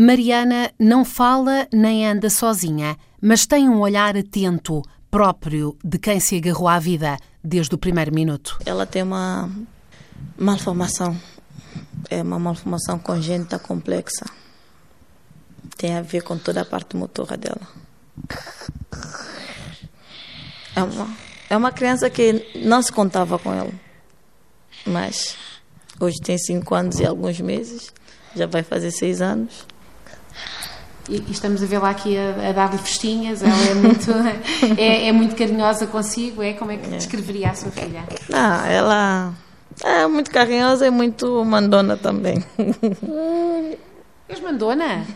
Mariana não fala nem anda sozinha, mas tem um olhar atento, próprio de quem se agarrou à vida desde o primeiro minuto. Ela tem uma malformação, é uma malformação congênita complexa. Tem a ver com toda a parte motora dela. É uma, é uma criança que não se contava com ela, mas hoje tem cinco anos e alguns meses, já vai fazer seis anos. E, estamos a vê-la aqui a, a dar-lhe festinhas, ela é muito, é, é, muito carinhosa consigo, é? Como é que é. descreveria a sua filha? Ah, ela é muito carinhosa e muito mandona também. És mandona?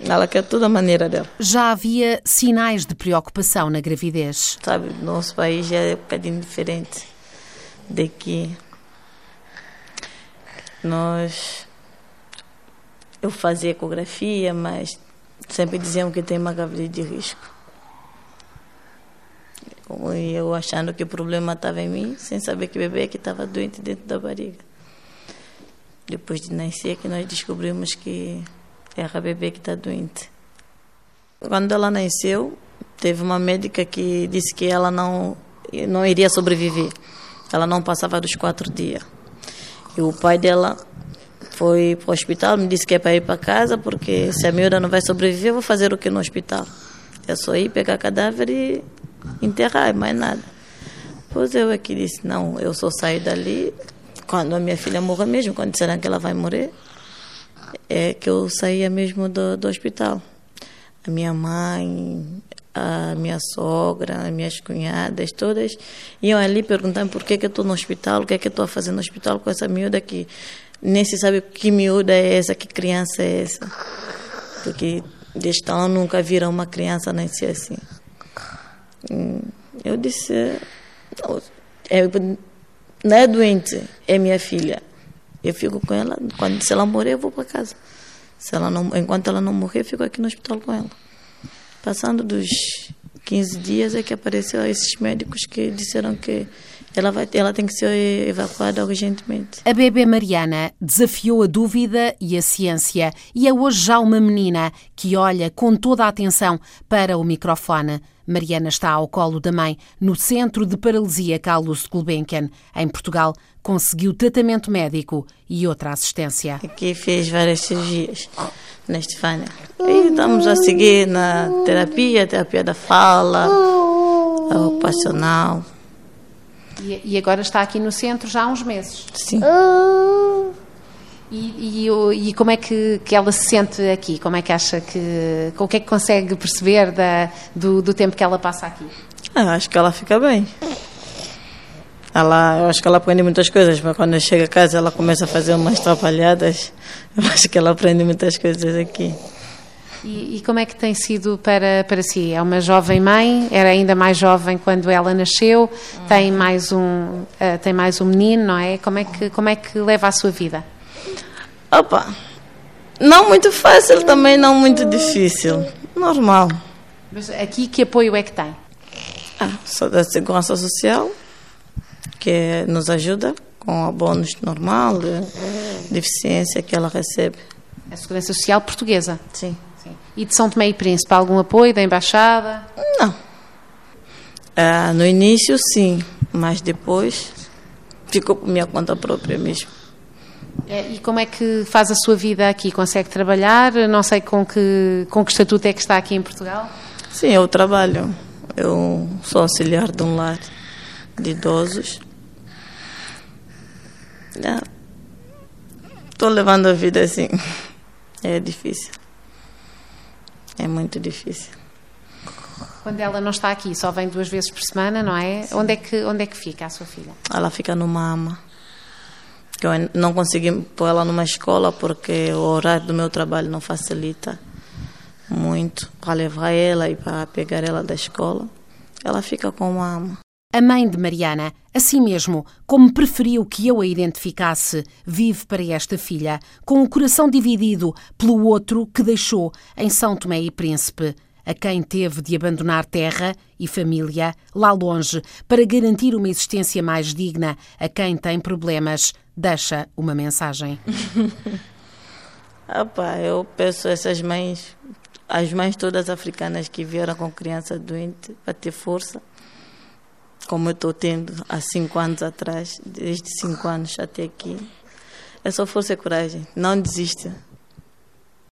Ela quer toda a maneira dela. Já havia sinais de preocupação na gravidez. Sabe, nosso país já é um bocadinho diferente daqui. Nós eu fazia ecografia, mas sempre diziam que tem uma gravidez de risco. E eu achando que o problema estava em mim, sem saber que o bebê que estava doente dentro da barriga. Depois de nascer que nós descobrimos que era a bebê que está doente. Quando ela nasceu, teve uma médica que disse que ela não, não iria sobreviver. Ela não passava dos quatro dias. E o pai dela foi para o hospital, me disse que é para ir para casa, porque se a miúda não vai sobreviver, eu vou fazer o que no hospital? É só ir pegar cadáver e enterrar, mais nada. Pois eu aqui disse, não, eu só saio dali quando a minha filha morrer mesmo, quando disseram que ela vai morrer, é que eu saía mesmo do, do hospital. A minha mãe, a minha sogra, as minhas cunhadas, todas iam ali perguntando por que, que eu estou no hospital, o que é que eu estou a fazer no hospital com essa miúda que nem se sabe que miúda é essa, que criança é essa. Porque desde então nunca viram uma criança nascer assim. Hum, eu disse, é, não é doente, é minha filha. Eu fico com ela, quando, se ela morrer eu vou para casa. Se ela não, enquanto ela não morrer, eu fico aqui no hospital com ela. Passando dos 15 dias é que apareceu esses médicos que disseram que ela, vai, ela tem que ser evacuada urgentemente. A bebê Mariana desafiou a dúvida e a ciência e é hoje já uma menina que olha com toda a atenção para o microfone. Mariana está ao colo da mãe no Centro de Paralisia Carlos Gulbenkian, em Portugal. Conseguiu tratamento médico e outra assistência. Aqui fez várias cirurgias na Estefânia. E estamos a seguir na terapia, terapia da fala, ocupacional. E, e, agora está aqui no centro já há uns meses. Sim. E, e, e, como é que, que ela se sente aqui? Como é que acha que. O que é que consegue perceber da, do, do tempo que ela passa aqui? Ah, acho que ela fica bem. Ela, eu acho que ela aprende muitas coisas, mas quando chega a casa ela começa a fazer umas atrapalhadas. Eu acho que ela aprende muitas coisas aqui. E, e, como é que tem sido para, para si? É uma jovem mãe, era ainda mais jovem quando ela nasceu, uhum. tem, mais um, uh, tem mais um menino, não é? Como é, que, como é que leva a sua vida? Opa, não muito fácil, também não muito difícil. Normal. Mas aqui que apoio é que tem? Ah, só da Segurança Social, que nos ajuda com o bônus normal de deficiência que ela recebe. A Segurança Social portuguesa? Sim. E de São Tomé e Príncipe, algum apoio da Embaixada? Não. Ah, no início, sim, mas depois ficou por minha conta própria mesmo. É, e como é que faz a sua vida aqui? Consegue trabalhar? Não sei com que, com que estatuto é que está aqui em Portugal? Sim, eu trabalho. Eu sou auxiliar de um lar de idosos. Estou levando a vida assim. É difícil. É muito difícil. Quando ela não está aqui, só vem duas vezes por semana, não é? Onde é que onde é que fica a sua filha? Ela fica numa ama. Eu não consegui pôr ela numa escola porque o horário do meu trabalho não facilita muito para levar ela e para pegar ela da escola. Ela fica com uma ama. A mãe de Mariana, assim mesmo, como preferiu que eu a identificasse, vive para esta filha, com o coração dividido pelo outro que deixou em São Tomé e Príncipe, a quem teve de abandonar terra e família lá longe para garantir uma existência mais digna a quem tem problemas, deixa uma mensagem. Pá, eu peço essas mães, as mães todas africanas que vieram com criança doente, para ter força, como eu estou tendo há cinco anos atrás, desde cinco anos até aqui. É só força e coragem, não desista.